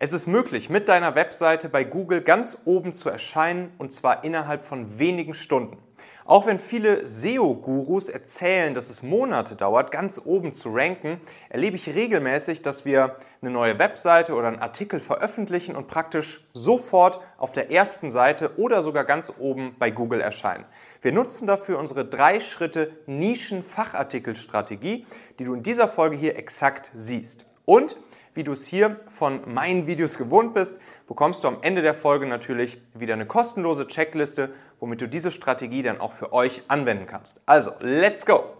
Es ist möglich, mit deiner Webseite bei Google ganz oben zu erscheinen und zwar innerhalb von wenigen Stunden. Auch wenn viele SEO-Gurus erzählen, dass es Monate dauert, ganz oben zu ranken, erlebe ich regelmäßig, dass wir eine neue Webseite oder einen Artikel veröffentlichen und praktisch sofort auf der ersten Seite oder sogar ganz oben bei Google erscheinen. Wir nutzen dafür unsere drei Schritte Nischen-Fachartikel-Strategie, die du in dieser Folge hier exakt siehst. Und wie du es hier von meinen Videos gewohnt bist, bekommst du am Ende der Folge natürlich wieder eine kostenlose Checkliste, womit du diese Strategie dann auch für euch anwenden kannst. Also, let's go!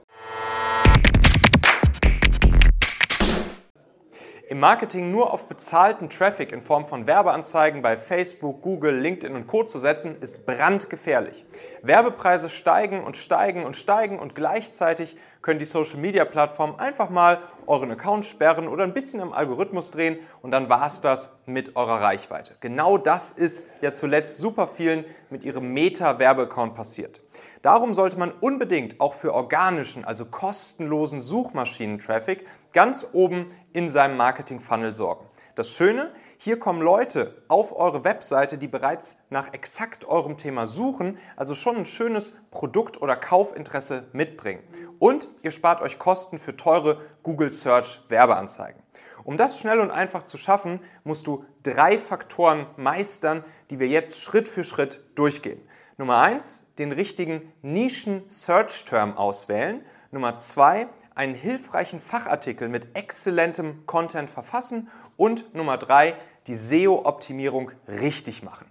Im Marketing nur auf bezahlten Traffic in Form von Werbeanzeigen bei Facebook, Google, LinkedIn und Co. zu setzen, ist brandgefährlich. Werbepreise steigen und steigen und steigen und gleichzeitig können die Social-Media-Plattformen einfach mal euren Account sperren oder ein bisschen am Algorithmus drehen und dann war es das mit eurer Reichweite. Genau das ist ja zuletzt super vielen mit ihrem Meta-Werbeaccount passiert. Darum sollte man unbedingt auch für organischen, also kostenlosen Suchmaschinen-Traffic ganz oben in seinem Marketing-Funnel sorgen. Das Schöne, hier kommen Leute auf eure Webseite, die bereits nach exakt eurem Thema suchen, also schon ein schönes Produkt- oder Kaufinteresse mitbringen. Und ihr spart euch Kosten für teure Google Search Werbeanzeigen. Um das schnell und einfach zu schaffen, musst du drei Faktoren meistern, die wir jetzt Schritt für Schritt durchgehen. Nummer eins, den richtigen Nischen-Search-Term auswählen. Nummer zwei, einen hilfreichen Fachartikel mit exzellentem Content verfassen. Und Nummer drei, die SEO-Optimierung richtig machen.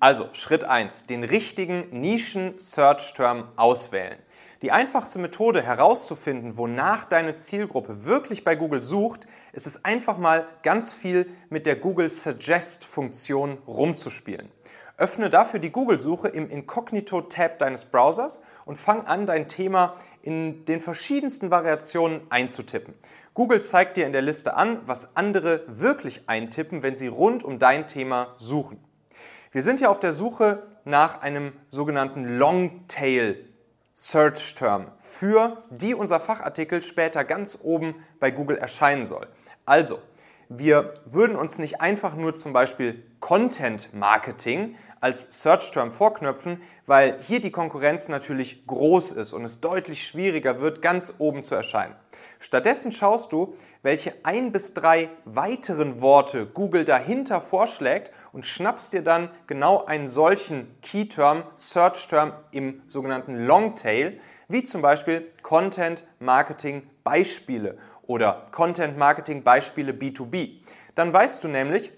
Also Schritt eins: den richtigen Nischen-Search-Term auswählen. Die einfachste Methode herauszufinden, wonach deine Zielgruppe wirklich bei Google sucht, ist es einfach mal ganz viel mit der Google Suggest-Funktion rumzuspielen. Öffne dafür die Google-Suche im Inkognito-Tab deines Browsers und fang an, dein Thema in den verschiedensten Variationen einzutippen. Google zeigt dir in der Liste an, was andere wirklich eintippen, wenn sie rund um dein Thema suchen. Wir sind ja auf der Suche nach einem sogenannten Longtail Search Term, für die unser Fachartikel später ganz oben bei Google erscheinen soll. Also, wir würden uns nicht einfach nur zum Beispiel Content Marketing als Search Term vorknöpfen, weil hier die Konkurrenz natürlich groß ist und es deutlich schwieriger wird, ganz oben zu erscheinen. Stattdessen schaust du, welche ein bis drei weiteren Worte Google dahinter vorschlägt und schnappst dir dann genau einen solchen Key Term, Search Term im sogenannten Longtail, wie zum Beispiel Content Marketing Beispiele oder Content Marketing Beispiele B2B. Dann weißt du nämlich,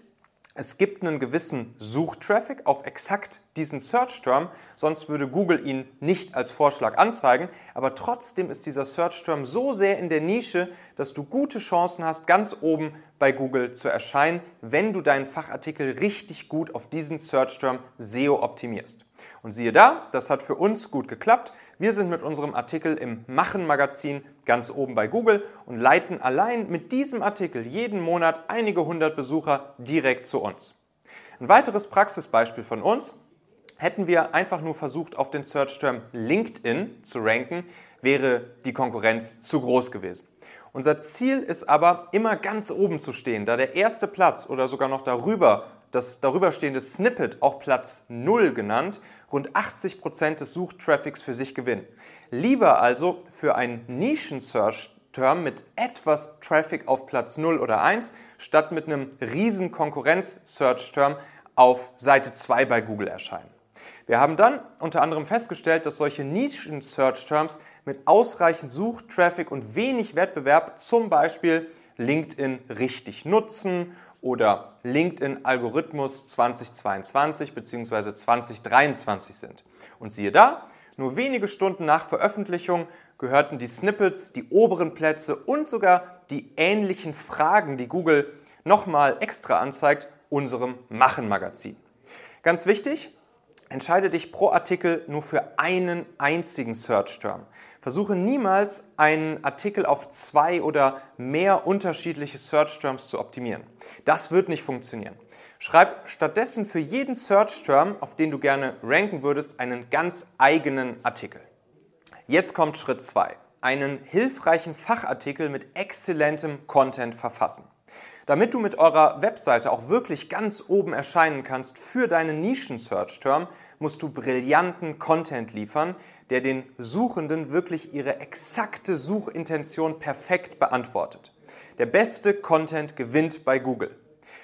es gibt einen gewissen Suchtraffic auf exakt diesen Search-Term, sonst würde Google ihn nicht als Vorschlag anzeigen, aber trotzdem ist dieser Search-Term so sehr in der Nische, dass du gute Chancen hast, ganz oben bei Google zu erscheinen, wenn du deinen Fachartikel richtig gut auf diesen Search-Term SEO optimierst. Und siehe da, das hat für uns gut geklappt. Wir sind mit unserem Artikel im Machen-Magazin ganz oben bei Google und leiten allein mit diesem Artikel jeden Monat einige hundert Besucher direkt zu uns. Ein weiteres Praxisbeispiel von uns. Hätten wir einfach nur versucht, auf den Search-Term LinkedIn zu ranken, wäre die Konkurrenz zu groß gewesen. Unser Ziel ist aber, immer ganz oben zu stehen, da der erste Platz oder sogar noch darüber das darüberstehende Snippet, auch Platz 0 genannt, rund 80 Prozent des Suchtraffics für sich gewinnen. Lieber also für einen Nischen-Search-Term mit etwas Traffic auf Platz 0 oder 1, statt mit einem riesen Konkurrenz-Search-Term auf Seite 2 bei Google erscheinen. Wir haben dann unter anderem festgestellt, dass solche Nischen-Search-Terms mit ausreichend Suchtraffic und wenig Wettbewerb zum Beispiel LinkedIn richtig nutzen oder LinkedIn Algorithmus 2022 bzw. 2023 sind. Und siehe da, nur wenige Stunden nach Veröffentlichung gehörten die Snippets, die oberen Plätze und sogar die ähnlichen Fragen, die Google nochmal extra anzeigt, unserem Machen-Magazin. Ganz wichtig, entscheide dich pro Artikel nur für einen einzigen Search-Term. Versuche niemals einen Artikel auf zwei oder mehr unterschiedliche Search Terms zu optimieren. Das wird nicht funktionieren. Schreib stattdessen für jeden Search Term, auf den du gerne ranken würdest, einen ganz eigenen Artikel. Jetzt kommt Schritt zwei: Einen hilfreichen Fachartikel mit exzellentem Content verfassen. Damit du mit eurer Webseite auch wirklich ganz oben erscheinen kannst für deinen Nischen-Search-Term, musst du brillanten Content liefern, der den Suchenden wirklich ihre exakte Suchintention perfekt beantwortet. Der beste Content gewinnt bei Google.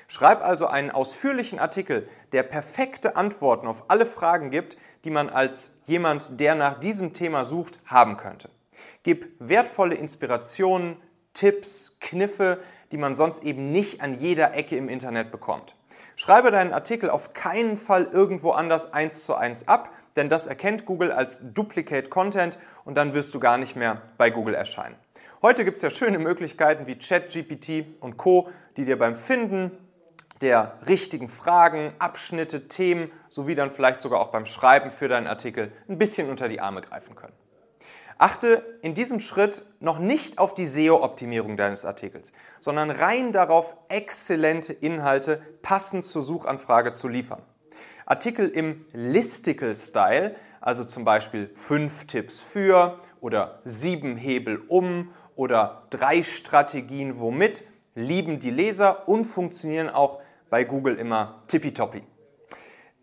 Schreib also einen ausführlichen Artikel, der perfekte Antworten auf alle Fragen gibt, die man als jemand, der nach diesem Thema sucht, haben könnte. Gib wertvolle Inspirationen, Tipps, Kniffe, die man sonst eben nicht an jeder Ecke im Internet bekommt. Schreibe deinen Artikel auf keinen Fall irgendwo anders eins zu eins ab, denn das erkennt Google als Duplicate Content und dann wirst du gar nicht mehr bei Google erscheinen. Heute gibt es ja schöne Möglichkeiten wie ChatGPT und Co, die dir beim Finden der richtigen Fragen, Abschnitte, Themen sowie dann vielleicht sogar auch beim Schreiben für deinen Artikel ein bisschen unter die Arme greifen können. Achte in diesem Schritt noch nicht auf die SEO-Optimierung deines Artikels, sondern rein darauf, exzellente Inhalte passend zur Suchanfrage zu liefern. Artikel im Listicle-Style, also zum Beispiel 5 Tipps für oder 7 Hebel um oder 3 Strategien womit, lieben die Leser und funktionieren auch bei Google immer tippitoppi.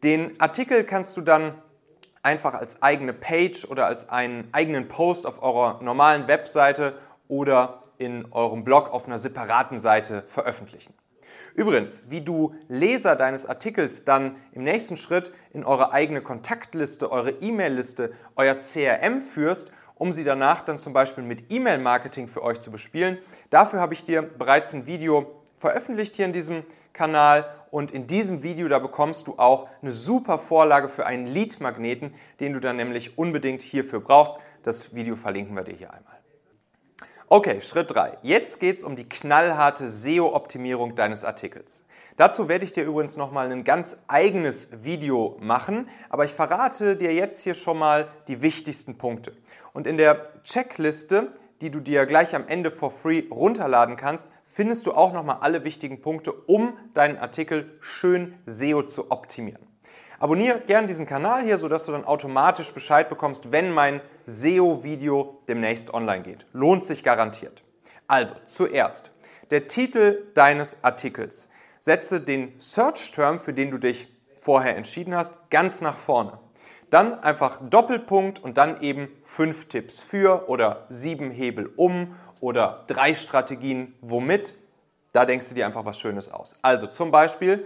Den Artikel kannst du dann einfach als eigene Page oder als einen eigenen Post auf eurer normalen Webseite oder in eurem Blog auf einer separaten Seite veröffentlichen. Übrigens, wie du Leser deines Artikels dann im nächsten Schritt in eure eigene Kontaktliste, eure E-Mail-Liste, euer CRM führst, um sie danach dann zum Beispiel mit E-Mail-Marketing für euch zu bespielen, dafür habe ich dir bereits ein Video veröffentlicht hier in diesem Kanal und in diesem Video, da bekommst du auch eine super Vorlage für einen Lead-Magneten, den du dann nämlich unbedingt hierfür brauchst. Das Video verlinken wir dir hier einmal. Okay, Schritt 3. Jetzt geht es um die knallharte SEO-Optimierung deines Artikels. Dazu werde ich dir übrigens nochmal ein ganz eigenes Video machen, aber ich verrate dir jetzt hier schon mal die wichtigsten Punkte. Und in der Checkliste die du dir gleich am Ende for free runterladen kannst, findest du auch nochmal alle wichtigen Punkte, um deinen Artikel schön SEO zu optimieren. Abonniere gern diesen Kanal hier, sodass du dann automatisch Bescheid bekommst, wenn mein SEO-Video demnächst online geht. Lohnt sich garantiert. Also, zuerst der Titel deines Artikels. Setze den Search-Term, für den du dich vorher entschieden hast, ganz nach vorne. Dann einfach Doppelpunkt und dann eben fünf Tipps für oder sieben Hebel um oder drei Strategien womit. Da denkst du dir einfach was Schönes aus. Also zum Beispiel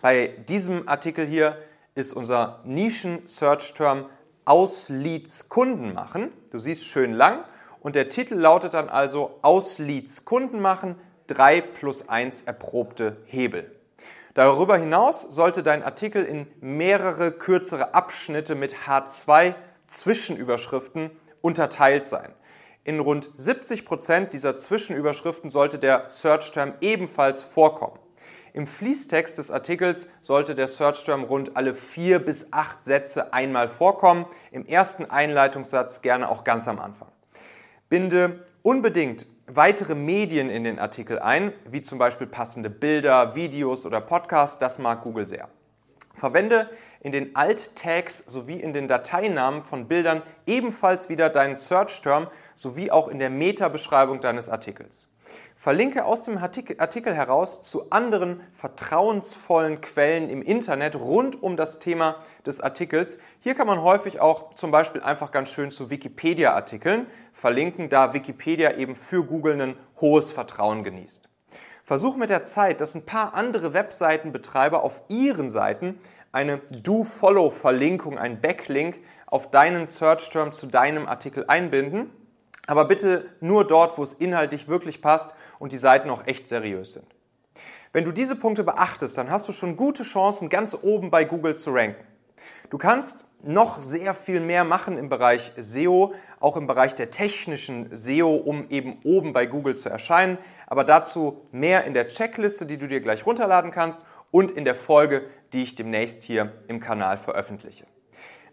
bei diesem Artikel hier ist unser Nischen-Search-Term aus Leads Kunden machen. Du siehst schön lang und der Titel lautet dann also aus Leads Kunden machen, 3 plus 1 erprobte Hebel. Darüber hinaus sollte dein Artikel in mehrere kürzere Abschnitte mit H2 Zwischenüberschriften unterteilt sein. In rund 70 Prozent dieser Zwischenüberschriften sollte der Search-Term ebenfalls vorkommen. Im Fließtext des Artikels sollte der Search-Term rund alle vier bis acht Sätze einmal vorkommen, im ersten Einleitungssatz gerne auch ganz am Anfang. Binde unbedingt weitere Medien in den Artikel ein, wie zum Beispiel passende Bilder, Videos oder Podcasts. Das mag Google sehr. Verwende in den Alt-Tags sowie in den Dateinamen von Bildern ebenfalls wieder deinen Search-Term sowie auch in der Meta-Beschreibung deines Artikels. Verlinke aus dem Artikel heraus zu anderen vertrauensvollen Quellen im Internet rund um das Thema des Artikels. Hier kann man häufig auch zum Beispiel einfach ganz schön zu Wikipedia-Artikeln verlinken, da Wikipedia eben für Google ein hohes Vertrauen genießt. Versuch mit der Zeit, dass ein paar andere Webseitenbetreiber auf ihren Seiten eine Do-Follow-Verlinkung, ein Backlink auf deinen Search-Term zu deinem Artikel einbinden aber bitte nur dort, wo es inhaltlich wirklich passt und die Seiten auch echt seriös sind. Wenn du diese Punkte beachtest, dann hast du schon gute Chancen, ganz oben bei Google zu ranken. Du kannst noch sehr viel mehr machen im Bereich SEO, auch im Bereich der technischen SEO, um eben oben bei Google zu erscheinen. Aber dazu mehr in der Checkliste, die du dir gleich runterladen kannst und in der Folge, die ich demnächst hier im Kanal veröffentliche.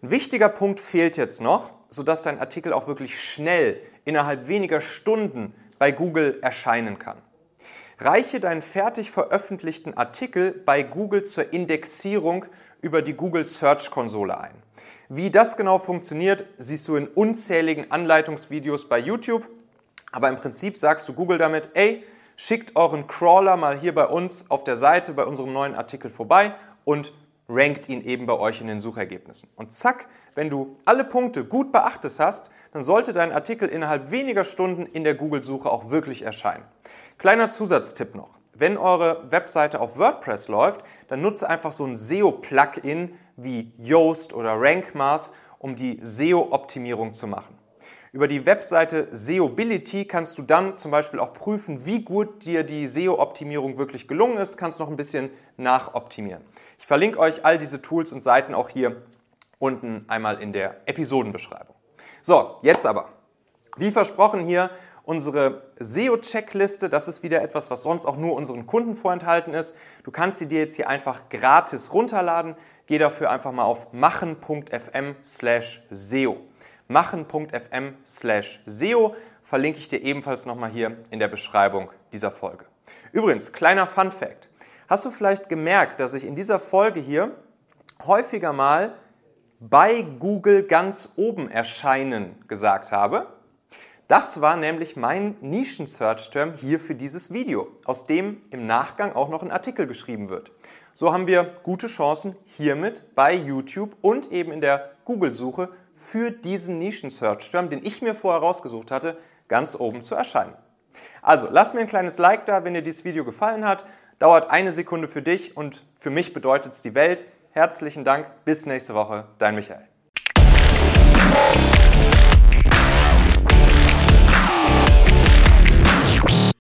Ein wichtiger Punkt fehlt jetzt noch, sodass dein Artikel auch wirklich schnell innerhalb weniger Stunden bei Google erscheinen kann. Reiche deinen fertig veröffentlichten Artikel bei Google zur Indexierung über die Google Search Konsole ein. Wie das genau funktioniert, siehst du in unzähligen Anleitungsvideos bei YouTube. Aber im Prinzip sagst du Google damit, ey, schickt euren Crawler mal hier bei uns auf der Seite bei unserem neuen Artikel vorbei und rankt ihn eben bei euch in den Suchergebnissen. Und zack, wenn du alle Punkte gut beachtet hast, dann sollte dein Artikel innerhalb weniger Stunden in der Google-Suche auch wirklich erscheinen. Kleiner Zusatztipp noch. Wenn eure Webseite auf WordPress läuft, dann nutze einfach so ein SEO-Plugin wie Yoast oder RankMass, um die SEO-Optimierung zu machen. Über die Webseite SEObility kannst du dann zum Beispiel auch prüfen, wie gut dir die SEO-Optimierung wirklich gelungen ist, kannst noch ein bisschen nachoptimieren. Ich verlinke euch all diese Tools und Seiten auch hier unten einmal in der Episodenbeschreibung. So, jetzt aber. Wie versprochen hier unsere SEO-Checkliste. Das ist wieder etwas, was sonst auch nur unseren Kunden vorenthalten ist. Du kannst sie dir jetzt hier einfach gratis runterladen. Geh dafür einfach mal auf machen.fm slash SEO. machen.fm slash SEO verlinke ich dir ebenfalls nochmal hier in der Beschreibung dieser Folge. Übrigens, kleiner Fun Fact. Hast du vielleicht gemerkt, dass ich in dieser Folge hier häufiger mal bei Google ganz oben erscheinen gesagt habe. Das war nämlich mein Nischen-Search-Term hier für dieses Video, aus dem im Nachgang auch noch ein Artikel geschrieben wird. So haben wir gute Chancen hiermit bei YouTube und eben in der Google-Suche für diesen Nischen-Search-Term, den ich mir vorher rausgesucht hatte, ganz oben zu erscheinen. Also lasst mir ein kleines Like da, wenn dir dieses Video gefallen hat. Dauert eine Sekunde für dich und für mich bedeutet es die Welt. Herzlichen Dank, bis nächste Woche, dein Michael.